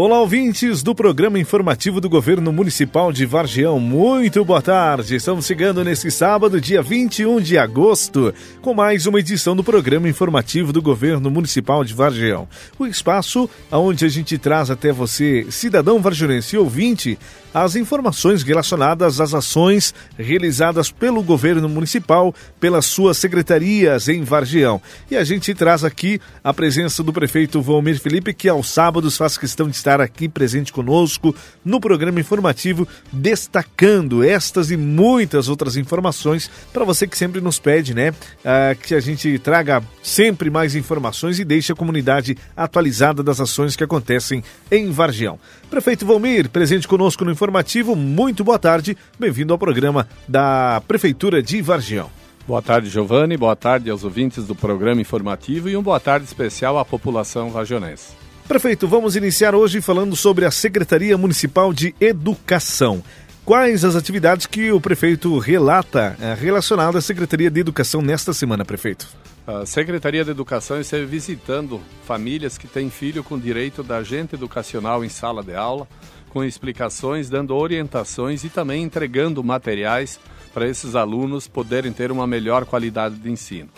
Olá, ouvintes do programa informativo do Governo Municipal de Vargião. Muito boa tarde. Estamos chegando nesse sábado, dia 21 de agosto, com mais uma edição do programa informativo do Governo Municipal de Vargião. O espaço onde a gente traz até você, cidadão vargionense e ouvinte, as informações relacionadas às ações realizadas pelo governo municipal, pelas suas secretarias em Vargião. E a gente traz aqui a presença do prefeito Valmir Felipe, que aos sábados faz questão de estar aqui presente conosco no programa informativo, destacando estas e muitas outras informações para você que sempre nos pede, né? Uh, que a gente traga sempre mais informações e deixe a comunidade atualizada das ações que acontecem em Vargião. Prefeito Valmir, presente conosco no informativo, muito boa tarde, bem-vindo ao programa da Prefeitura de Vargião. Boa tarde, Giovanni, boa tarde aos ouvintes do programa informativo e um boa tarde especial à população vargionense. Prefeito, vamos iniciar hoje falando sobre a Secretaria Municipal de Educação. Quais as atividades que o prefeito relata eh, relacionadas à Secretaria de Educação nesta semana, prefeito? A Secretaria de Educação esteve visitando famílias que têm filho com direito da agente educacional em sala de aula, com explicações, dando orientações e também entregando materiais para esses alunos poderem ter uma melhor qualidade de ensino.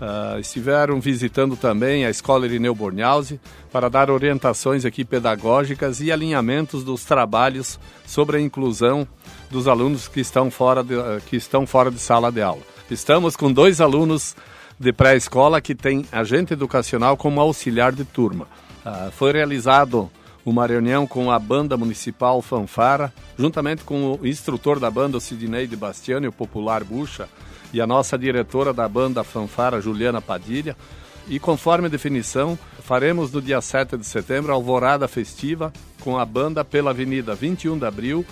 Uh, estiveram visitando também a Escola Irineu Bornhausen para dar orientações aqui pedagógicas e alinhamentos dos trabalhos sobre a inclusão dos alunos que estão fora de, uh, que estão fora de sala de aula. Estamos com dois alunos de pré-escola que têm agente educacional como auxiliar de turma. Uh, foi realizado uma reunião com a banda municipal Fanfara, juntamente com o instrutor da banda, o Sidney de Bastiani, o popular Bucha, e a nossa diretora da banda Fanfara, Juliana Padilha. E conforme a definição, faremos no dia 7 de setembro a alvorada festiva com a banda pela Avenida 21 de Abril,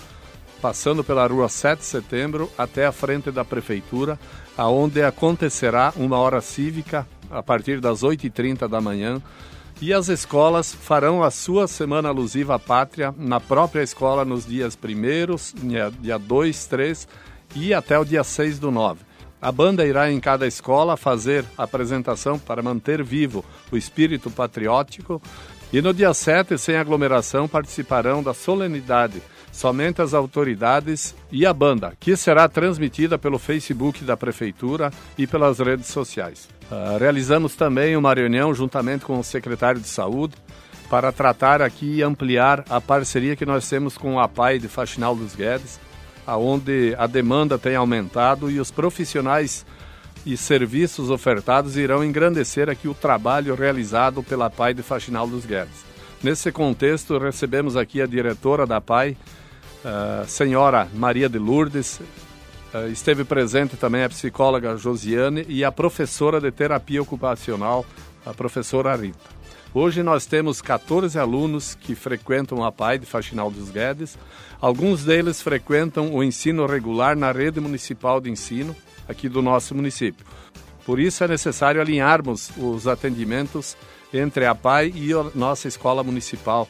passando pela Rua 7 de Setembro até a frente da Prefeitura, aonde acontecerá uma hora cívica a partir das 8h30 da manhã, e as escolas farão a sua Semana Alusiva à Pátria na própria escola nos dias 1 dia 2, 3 e até o dia 6 do 9. A banda irá em cada escola fazer apresentação para manter vivo o espírito patriótico e no dia 7, sem aglomeração, participarão da solenidade somente as autoridades e a banda, que será transmitida pelo Facebook da Prefeitura e pelas redes sociais. Uh, realizamos também uma reunião juntamente com o secretário de Saúde para tratar aqui e ampliar a parceria que nós temos com a APAI de Faxinal dos Guedes, aonde a demanda tem aumentado e os profissionais e serviços ofertados irão engrandecer aqui o trabalho realizado pela PAI de Faxinal dos Guedes. Nesse contexto, recebemos aqui a diretora da PAI, a senhora Maria de Lourdes, esteve presente também a psicóloga Josiane e a professora de terapia ocupacional, a professora Rita. Hoje nós temos 14 alunos que frequentam a PAI de Faxinal dos Guedes. Alguns deles frequentam o ensino regular na rede municipal de ensino aqui do nosso município. Por isso é necessário alinharmos os atendimentos entre a PAI e a nossa escola municipal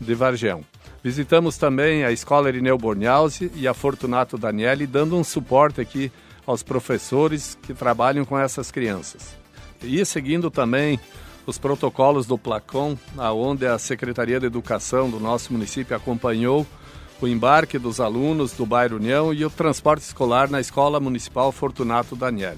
de Vargão. Visitamos também a Escola Irineu Bornhausen e a Fortunato Daniele, dando um suporte aqui aos professores que trabalham com essas crianças. E seguindo também os protocolos do Placon, aonde a Secretaria de Educação do nosso município acompanhou o embarque dos alunos do bairro União e o transporte escolar na Escola Municipal Fortunato Daniel,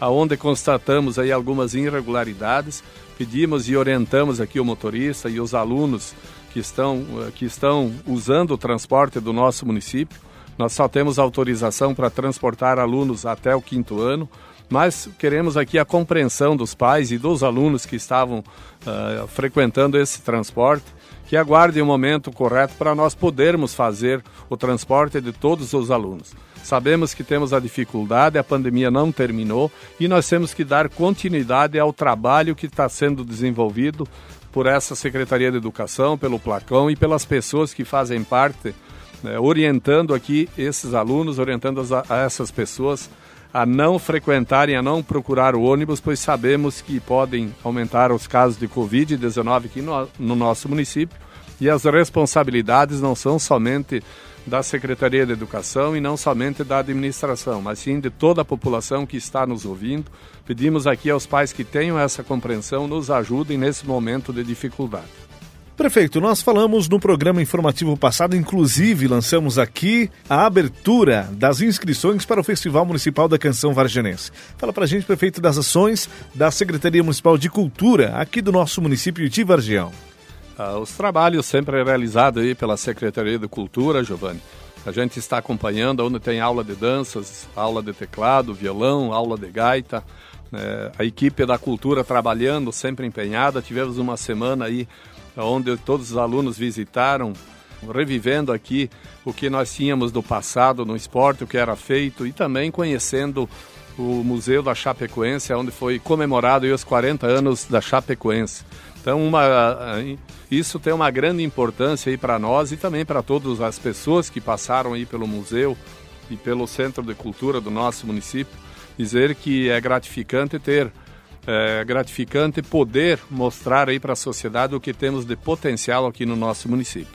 aonde constatamos aí algumas irregularidades, pedimos e orientamos aqui o motorista e os alunos que estão, que estão usando o transporte do nosso município. Nós só temos autorização para transportar alunos até o quinto ano, mas queremos aqui a compreensão dos pais e dos alunos que estavam uh, frequentando esse transporte, que aguardem o momento correto para nós podermos fazer o transporte de todos os alunos. Sabemos que temos a dificuldade, a pandemia não terminou e nós temos que dar continuidade ao trabalho que está sendo desenvolvido por essa Secretaria de Educação, pelo Placão e pelas pessoas que fazem parte, né, orientando aqui esses alunos, orientando a, essas pessoas a não frequentarem, a não procurar o ônibus, pois sabemos que podem aumentar os casos de Covid-19 aqui no, no nosso município e as responsabilidades não são somente da Secretaria de Educação e não somente da administração, mas sim de toda a população que está nos ouvindo. Pedimos aqui aos pais que tenham essa compreensão, nos ajudem nesse momento de dificuldade. Prefeito, nós falamos no programa informativo passado, inclusive lançamos aqui a abertura das inscrições para o Festival Municipal da Canção Varjanense. Fala pra gente, prefeito, das ações da Secretaria Municipal de Cultura aqui do nosso município de Vargião. Ah, os trabalhos sempre realizados aí pela Secretaria de Cultura, Giovanni. A gente está acompanhando onde tem aula de danças, aula de teclado, violão, aula de gaita. É, a equipe da cultura trabalhando, sempre empenhada. Tivemos uma semana aí onde todos os alunos visitaram, revivendo aqui o que nós tínhamos do passado no esporte, o que era feito e também conhecendo o Museu da Chapecoense, onde foi comemorado os 40 anos da Chapecoense. Então, uma, isso tem uma grande importância aí para nós e também para todas as pessoas que passaram aí pelo museu e pelo Centro de Cultura do nosso município. Dizer que é gratificante ter é gratificante poder mostrar aí para a sociedade o que temos de potencial aqui no nosso município.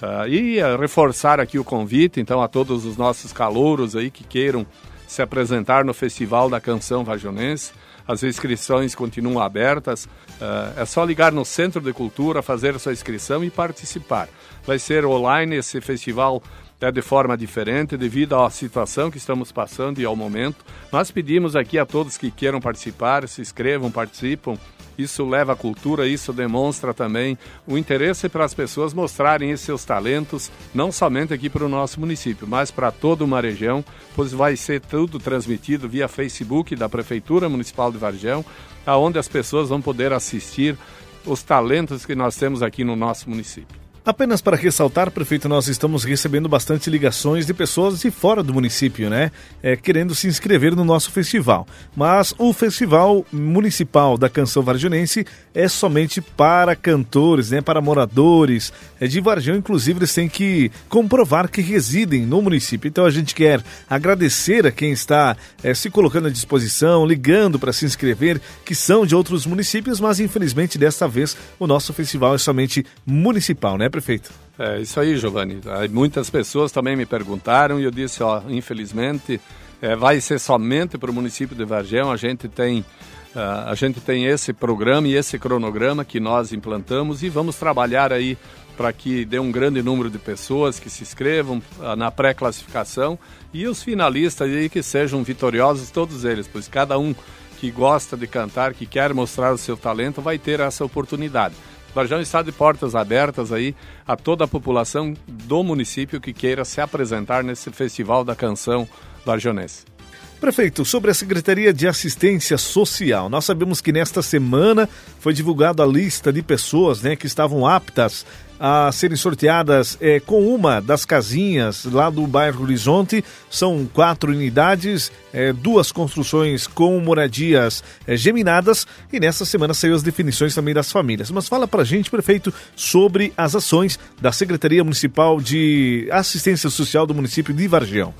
Uh, e uh, reforçar aqui o convite, então, a todos os nossos calouros aí que queiram se apresentar no Festival da Canção Vajonense. As inscrições continuam abertas. Uh, é só ligar no Centro de Cultura, fazer sua inscrição e participar. Vai ser online esse festival é de forma diferente devido à situação que estamos passando e ao momento. Nós pedimos aqui a todos que queiram participar, se inscrevam, participam. Isso leva à cultura, isso demonstra também o interesse para as pessoas mostrarem seus talentos, não somente aqui para o nosso município, mas para toda uma região, pois vai ser tudo transmitido via Facebook da Prefeitura Municipal de Vargão, aonde as pessoas vão poder assistir os talentos que nós temos aqui no nosso município. Apenas para ressaltar, prefeito, nós estamos recebendo bastante ligações de pessoas de fora do município, né? É, querendo se inscrever no nosso festival. Mas o Festival Municipal da Canção Varjanense é somente para cantores, né? Para moradores é, de Varjão. Inclusive, eles têm que comprovar que residem no município. Então, a gente quer agradecer a quem está é, se colocando à disposição, ligando para se inscrever, que são de outros municípios, mas infelizmente desta vez o nosso festival é somente municipal, né? Prefeito? É isso aí, Giovanni. Muitas pessoas também me perguntaram e eu disse, ó, infelizmente, é, vai ser somente para o município de Vargem. A gente tem uh, a gente tem esse programa e esse cronograma que nós implantamos e vamos trabalhar aí para que dê um grande número de pessoas que se inscrevam uh, na pré-classificação e os finalistas aí que sejam vitoriosos todos eles, pois cada um que gosta de cantar, que quer mostrar o seu talento, vai ter essa oportunidade. Varjão está de portas abertas aí a toda a população do município que queira se apresentar nesse Festival da Canção Varjonense. Prefeito, sobre a Secretaria de Assistência Social, nós sabemos que nesta semana foi divulgada a lista de pessoas né, que estavam aptas a serem sorteadas é, com uma das casinhas lá do bairro Horizonte. São quatro unidades, é, duas construções com moradias é, geminadas e nessa semana saiu as definições também das famílias. Mas fala pra gente, prefeito, sobre as ações da Secretaria Municipal de Assistência Social do município de Vargião.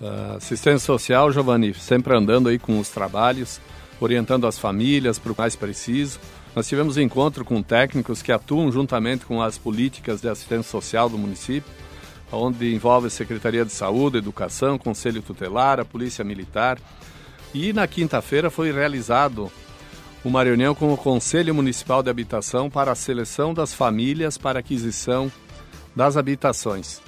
Uh, assistência social, Giovanni, sempre andando aí com os trabalhos, orientando as famílias para o mais preciso. Nós tivemos encontro com técnicos que atuam juntamente com as políticas de assistência social do município, onde envolve a Secretaria de Saúde, Educação, Conselho Tutelar, a Polícia Militar. E na quinta-feira foi realizado uma reunião com o Conselho Municipal de Habitação para a seleção das famílias para aquisição das habitações.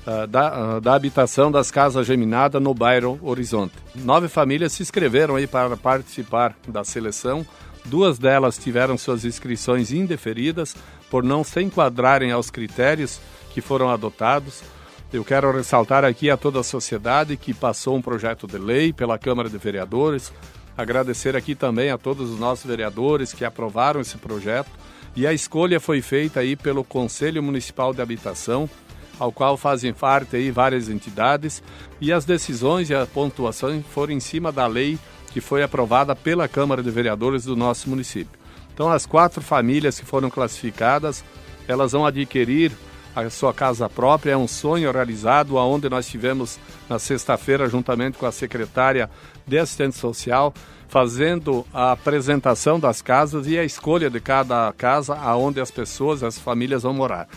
Uh, da, uh, da, habitação das casas geminadas no bairro Horizonte. Nove famílias se inscreveram aí para participar da seleção Duas delas tiveram suas inscrições indeferidas por não se enquadrarem aos critérios que foram adotados. Eu quero ressaltar aqui a toda a sociedade que passou um projeto de lei pela Câmara de Vereadores. Agradecer aqui também a todos os nossos vereadores que aprovaram esse projeto. E a escolha foi feita aí pelo Conselho Municipal de Habitação, ao qual fazem parte aí várias entidades, e as decisões e a pontuação foram em cima da lei que foi aprovada pela Câmara de Vereadores do nosso município. Então, as quatro famílias que foram classificadas, elas vão adquirir a sua casa própria. É um sonho realizado, aonde nós tivemos na sexta-feira, juntamente com a secretária de assistência social, fazendo a apresentação das casas e a escolha de cada casa, aonde as pessoas, as famílias vão morar.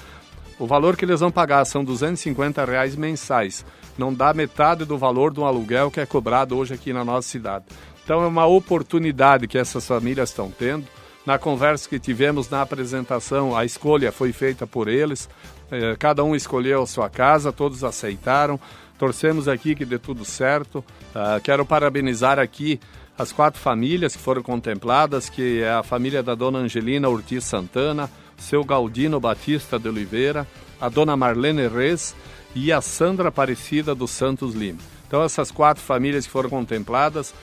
O valor que eles vão pagar são 250 reais mensais não dá metade do valor do aluguel que é cobrado hoje aqui na nossa cidade. Então é uma oportunidade que essas famílias estão tendo Na conversa que tivemos na apresentação, a escolha foi feita por eles. Eh, cada um escolheu a sua casa, todos aceitaram. Torcemos aqui que dê tudo certo. Uh, quero parabenizar aqui as quatro famílias que foram contempladas, que é a família da dona Angelina Ortiz Santana, seu Galdino Batista de Oliveira, a dona Marlene Reis e a Sandra Aparecida dos Santos Lima. Então essas quatro famílias que foram contempladas,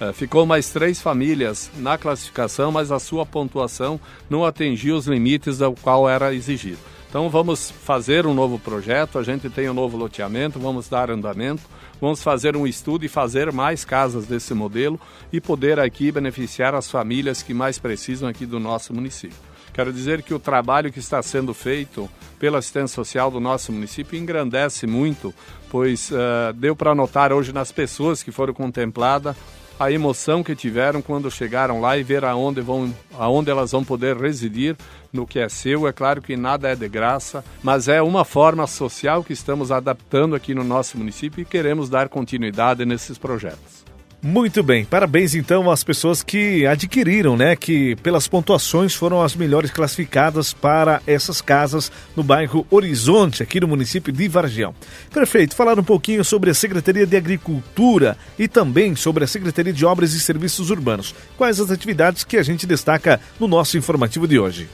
uh, ficou mais três famílias na classificação, mas a sua pontuação não atingiu os limites ao qual era exigido. Então vamos fazer um novo projeto, a gente tem um novo loteamento, vamos dar andamento, vamos fazer um estudo e fazer mais casas desse modelo e poder aqui beneficiar as famílias que mais precisam aqui do nosso município. Quero dizer que o trabalho que está sendo feito pela assistência social do nosso município engrandece muito, pois uh, deu para notar hoje nas pessoas que foram contempladas a emoção que tiveram quando chegaram lá e ver aonde, vão, aonde elas vão poder residir no que é seu. É claro que nada é de graça, mas é uma forma social que estamos adaptando aqui no nosso município e queremos dar continuidade nesses projetos. Muito bem, parabéns então às pessoas que adquiriram, né? Que pelas pontuações foram as melhores classificadas para essas casas no bairro Horizonte, aqui no município de Vargião. Perfeito, falar um pouquinho sobre a Secretaria de Agricultura e também sobre a Secretaria de Obras e Serviços Urbanos. Quais as atividades que a gente destaca no nosso informativo de hoje?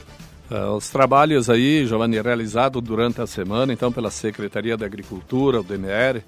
Uh, os trabalhos aí, Giovanni, realizados durante a semana, então, pela Secretaria da Agricultura, o DMR,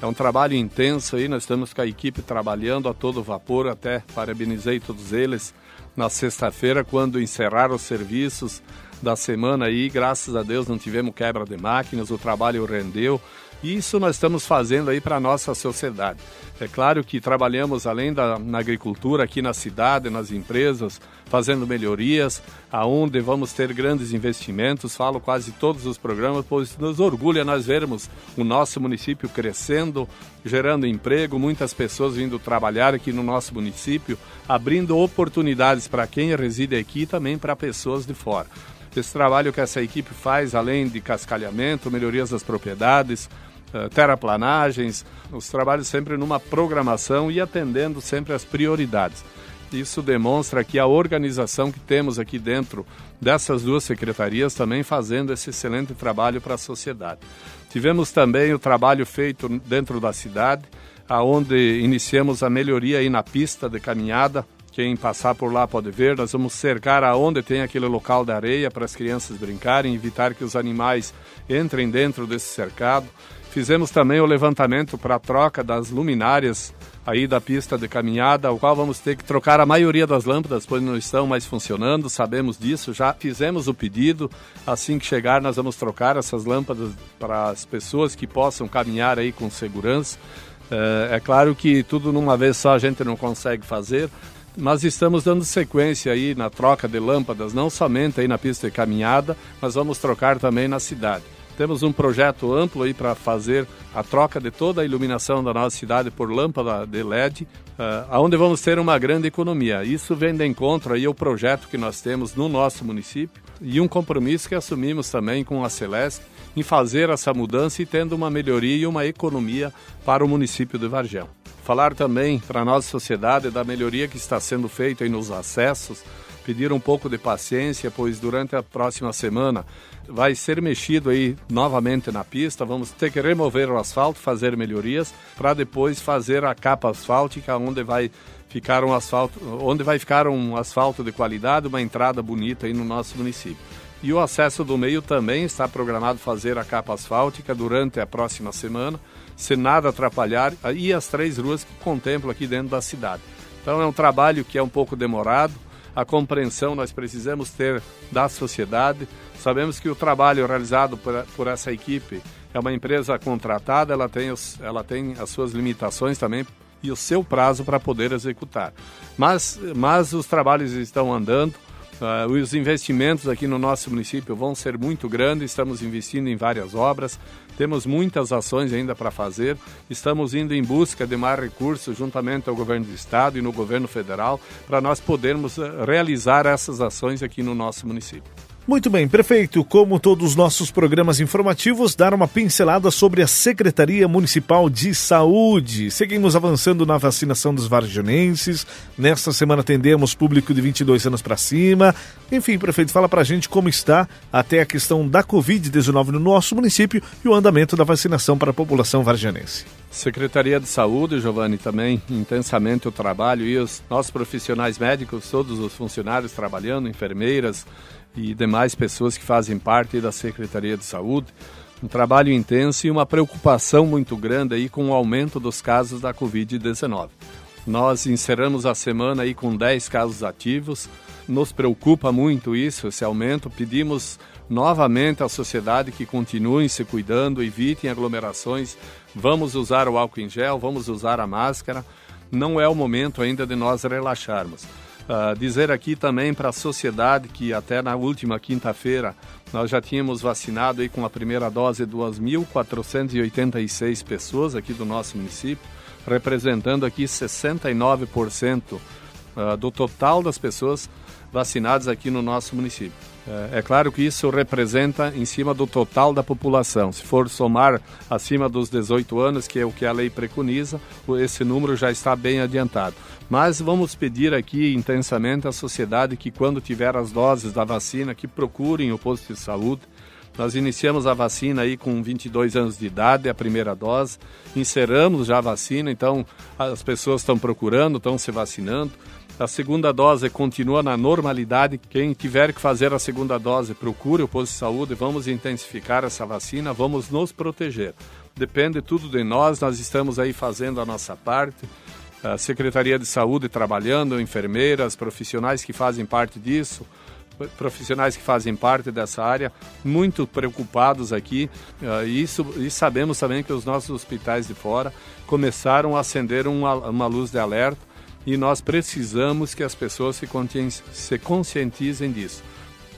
é um trabalho intenso aí, nós estamos com a equipe trabalhando a todo vapor, até parabenizei todos eles na sexta-feira, quando encerraram os serviços da semana aí, graças a Deus não tivemos quebra de máquinas, o trabalho rendeu, isso nós estamos fazendo aí para a nossa sociedade. É claro que trabalhamos além da na agricultura aqui na cidade, nas empresas, fazendo melhorias, aonde vamos ter grandes investimentos. Falo quase todos os programas, pois nos orgulha nós vermos o nosso município crescendo, gerando emprego, muitas pessoas vindo trabalhar aqui no nosso município, abrindo oportunidades para quem reside aqui e também para pessoas de fora. Esse trabalho que essa equipe faz, além de cascalhamento, melhorias das propriedades, eh, terraplanagens, os trabalhos sempre numa programação e atendendo sempre as prioridades. Isso demonstra que a organização que temos aqui dentro dessas duas secretarias também fazendo esse excelente trabalho para a sociedade. Tivemos também o trabalho feito dentro da cidade, aonde iniciamos a melhoria aí na pista de caminhada. Quem passar por lá pode ver. Nós vamos cercar aonde tem aquele local da areia para as crianças brincarem, evitar que os animais entrem dentro desse cercado. Fizemos também o levantamento para a troca das luminárias aí da pista de caminhada, ao qual vamos ter que trocar a maioria das lâmpadas, pois não estão mais funcionando, sabemos disso, já fizemos o pedido. Assim que chegar, nós vamos trocar essas lâmpadas para as pessoas que possam caminhar aí com segurança. É, é claro que tudo numa vez só a gente não consegue fazer, mas estamos dando sequência aí na troca de lâmpadas, não somente aí na pista de caminhada, mas vamos trocar também na cidade. Temos um projeto amplo aí para fazer a troca de toda a iluminação da nossa cidade por lâmpada de LED, uh, eh, onde vamos ter uma grande economia. Isso vem de encontro aí ao projeto que nós temos no nosso município e um compromisso que assumimos também com a Celeste em fazer essa mudança e tendo uma melhoria e uma economia para o município de Vargem. Falar também para a nossa sociedade da melhoria que está sendo feita nos acessos, pedir um pouco de paciência, pois durante a próxima semana vai ser mexido aí novamente na pista. Vamos ter que remover o asfalto, fazer melhorias para depois fazer a capa asfáltica, onde vai ficar um asfalto, onde vai ficar um asfalto de qualidade, uma entrada bonita aí no nosso município. E o acesso do meio também está programado fazer a capa asfáltica durante a próxima semana, se nada atrapalhar, e as três ruas que contemplam aqui dentro da cidade. Então é um trabalho que é um pouco demorado, a compreensão nós precisamos ter da sociedade. Sabemos que o trabalho realizado por, por essa equipe é uma empresa contratada, ela tem, os, ela tem as suas limitações também e o seu prazo para poder executar. Mas, mas os trabalhos estão andando, Uh, os investimentos aqui no nosso município vão ser muito grandes, estamos investindo em várias obras, temos muitas ações ainda para fazer, estamos indo em busca de mais recursos juntamente ao governo do estado e no governo federal para nós podermos uh, realizar essas ações aqui no nosso município. Muito bem, prefeito, como todos os nossos programas informativos, dar uma pincelada sobre a Secretaria Municipal de Saúde. Seguimos avançando na vacinação dos varginenses. Nesta semana atendemos público de 22 anos para cima. Enfim, prefeito, fala para a gente como está até a questão da Covid-19 no nosso município e o andamento da vacinação para a população varginense. Secretaria de Saúde, Giovanni, também intensamente o trabalho e os nossos profissionais médicos, todos os funcionários trabalhando, enfermeiras, e demais pessoas que fazem parte da Secretaria de Saúde. Um trabalho intenso e uma preocupação muito grande aí com o aumento dos casos da Covid-19. Nós encerramos a semana aí com 10 casos ativos. Nos preocupa muito isso, esse aumento. Pedimos novamente à sociedade que continuem se cuidando, evitem aglomerações. Vamos usar o álcool em gel, vamos usar a máscara. Não é o momento ainda de nós relaxarmos. Uh, dizer aqui também para a sociedade que até na última quinta-feira nós já tínhamos vacinado aí com a primeira dose 2.486 pessoas aqui do nosso município, representando aqui 69% uh, ah, do total das pessoas vacinadas aqui no nosso município. É, é claro que isso representa em cima do total da população. Se for somar acima dos 18 anos, que é o que a lei preconiza, esse número já está bem adiantado. Mas vamos pedir aqui intensamente à sociedade que quando tiver as doses da vacina, que procurem o posto de saúde. Nós iniciamos a vacina aí com 22 anos de idade, a primeira dose. Encerramos já a vacina, então as pessoas estão procurando, estão se vacinando. A segunda dose continua na normalidade. Quem tiver que fazer a segunda dose, procure o posto de saúde. Vamos intensificar essa vacina, vamos nos proteger. Depende tudo de nós, nós estamos aí fazendo a nossa parte. A Secretaria de Saúde trabalhando, enfermeiras, profissionais que fazem parte disso, profissionais que fazem parte dessa área, muito preocupados aqui. Uh, isso, e sabemos também que os nossos hospitais de fora começaram a acender uma, uma luz de alerta e nós precisamos que as pessoas se, se conscientizem disso.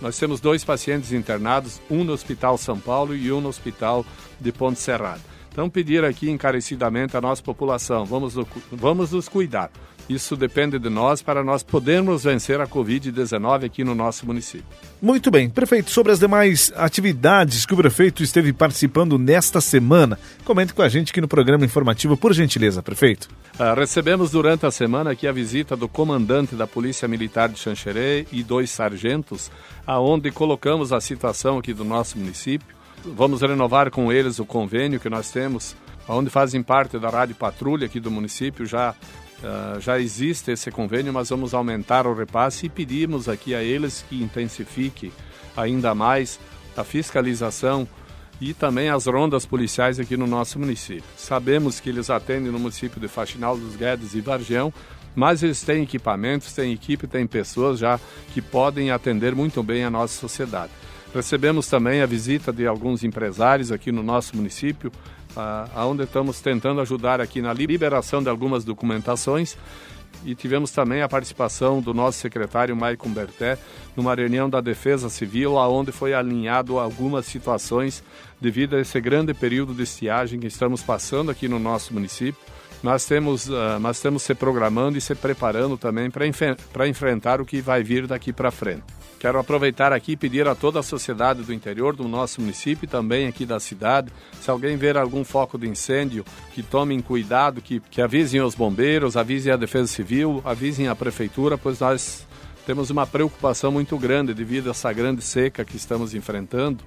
Nós temos dois pacientes internados, um no Hospital São Paulo e um no Hospital de Ponte Serrada. Então, pedir aqui encarecidamente à nossa população, vamos, vamos nos cuidar. Isso depende de nós para nós podermos vencer a Covid-19 aqui no nosso município. Muito bem. Prefeito, sobre as demais atividades que o prefeito esteve participando nesta semana, comente com a gente aqui no programa informativo, por gentileza, prefeito. Uh, recebemos durante a semana aqui a visita do comandante da Polícia Militar de Xanxerê e dois sargentos, aonde colocamos a situação aqui do nosso município. Vamos renovar com eles o convênio que nós temos, onde fazem parte da Rádio Patrulha aqui do município, já Uh, já existe esse convênio, mas vamos aumentar o repasse e pedimos aqui a eles que intensifique ainda mais a fiscalização e também as rondas policiais aqui no nosso município. Sabemos que eles atendem no município de Faxinal dos Guedes e Vargião, mas eles têm equipamentos, têm equipe, têm pessoas já que podem atender muito bem a nossa sociedade. Recebemos também a visita de alguns empresários aqui no nosso município, aonde estamos tentando ajudar aqui na liberação de algumas documentações e tivemos também a participação do nosso secretário Maicon Berté numa reunião da Defesa Civil, onde foi alinhado algumas situações devido a esse grande período de estiagem que estamos passando aqui no nosso município. Nós temos, uh, nós estamos se programando e se preparando também para enfrentar o que vai vir daqui para frente. Quero aproveitar aqui e pedir a toda a sociedade do interior do nosso município e também aqui da cidade, se alguém ver algum foco de incêndio, que tomem cuidado, que, que avisem os bombeiros, avisem a Defesa Civil, avisem a Prefeitura, pois nós temos uma preocupação muito grande devido a essa grande seca que estamos enfrentando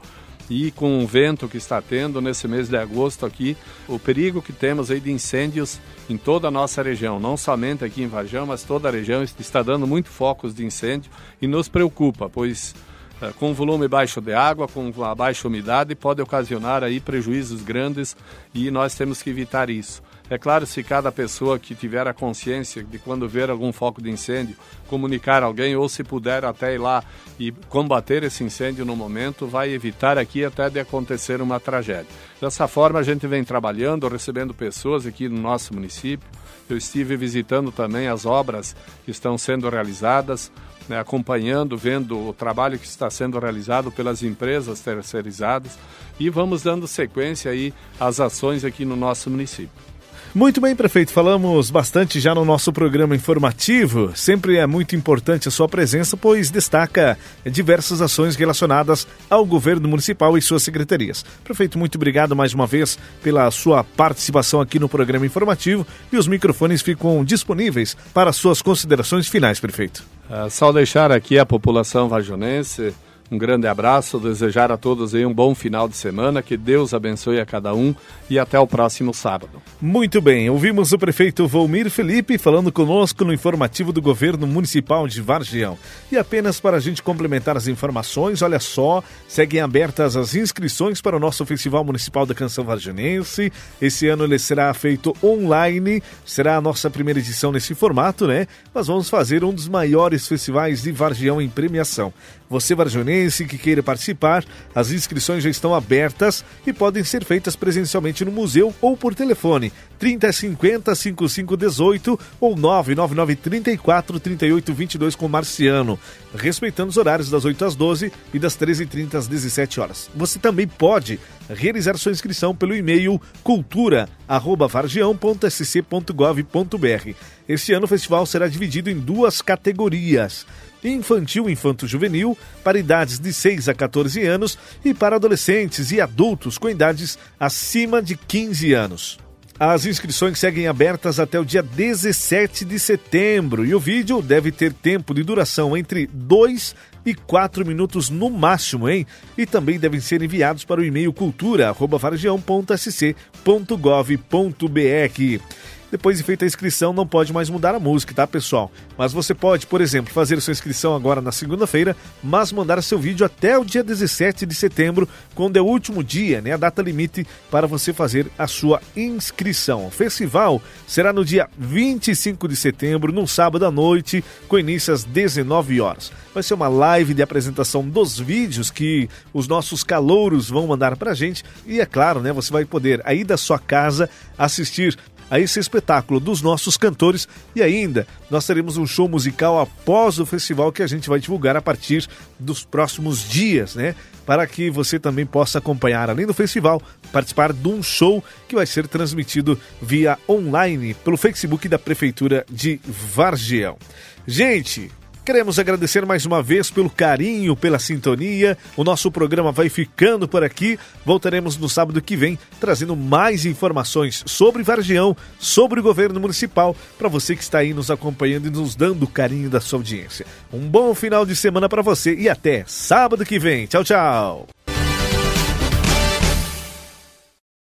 e com o vento que está tendo nesse mês de agosto aqui, o perigo que temos aí de incêndios em toda a nossa região, não somente aqui em Varjão, mas toda a região está dando muito focos de incêndio e nos preocupa, pois eh, com volume baixo de água, com a baixa umidade, pode ocasionar aí prejuízos grandes e nós temos que evitar isso. É claro, se cada pessoa que tiver a consciência de quando ver algum foco de incêndio, comunicar alguém ou se puder até ir lá e combater esse incêndio no momento, vai evitar aqui até de acontecer uma tragédia. Dessa forma, a gente vem trabalhando, recebendo pessoas aqui no nosso município. Eu estive visitando também as obras que estão sendo realizadas, né, acompanhando, vendo o trabalho que está sendo realizado pelas empresas terceirizadas e vamos dando sequência aí às ações aqui no nosso município. Muito bem, prefeito. Falamos bastante já no nosso programa informativo. Sempre é muito importante a sua presença, pois destaca diversas ações relacionadas ao governo municipal e suas secretarias. Prefeito, muito obrigado mais uma vez pela sua participação aqui no programa informativo e os microfones ficam disponíveis para suas considerações finais, prefeito. É, só deixar aqui a população vajonense um grande abraço, desejar a todos aí um bom final de semana, que Deus abençoe a cada um e até o próximo sábado. Muito bem, ouvimos o prefeito Volmir Felipe falando conosco no informativo do governo municipal de Vargião. E apenas para a gente complementar as informações, olha só, seguem abertas as inscrições para o nosso Festival Municipal da Canção Varginense. Esse ano ele será feito online, será a nossa primeira edição nesse formato, né? Nós vamos fazer um dos maiores festivais de Vargião em premiação. Você, varjonense, que queira participar, as inscrições já estão abertas e podem ser feitas presencialmente no museu ou por telefone 3050 5518 ou 999 34 38 22 com Marciano, respeitando os horários das 8 às 12 e das 13h30 às 17 horas. Você também pode realizar sua inscrição pelo e-mail cultura@vargião.sc.gov.br. Este ano o festival será dividido em duas categorias infantil e infanto-juvenil para idades de 6 a 14 anos e para adolescentes e adultos com idades acima de 15 anos. As inscrições seguem abertas até o dia 17 de setembro e o vídeo deve ter tempo de duração entre 2 e 4 minutos no máximo, hein? E também devem ser enviados para o e-mail cultura@vargião.sc.gov.br. Depois de feita a inscrição, não pode mais mudar a música, tá, pessoal? Mas você pode, por exemplo, fazer sua inscrição agora na segunda-feira, mas mandar seu vídeo até o dia 17 de setembro, quando é o último dia, né, a data limite para você fazer a sua inscrição. O festival será no dia 25 de setembro, num sábado à noite, com início às 19 horas. Vai ser uma live de apresentação dos vídeos que os nossos calouros vão mandar pra gente e é claro, né, você vai poder aí da sua casa assistir a esse espetáculo dos nossos cantores e ainda nós teremos um show musical após o festival que a gente vai divulgar a partir dos próximos dias, né? Para que você também possa acompanhar, além do festival, participar de um show que vai ser transmitido via online pelo Facebook da Prefeitura de Vargião. Gente, Queremos agradecer mais uma vez pelo carinho, pela sintonia. O nosso programa vai ficando por aqui. Voltaremos no sábado que vem trazendo mais informações sobre Vargião, sobre o governo municipal, para você que está aí nos acompanhando e nos dando o carinho da sua audiência. Um bom final de semana para você e até sábado que vem. Tchau, tchau.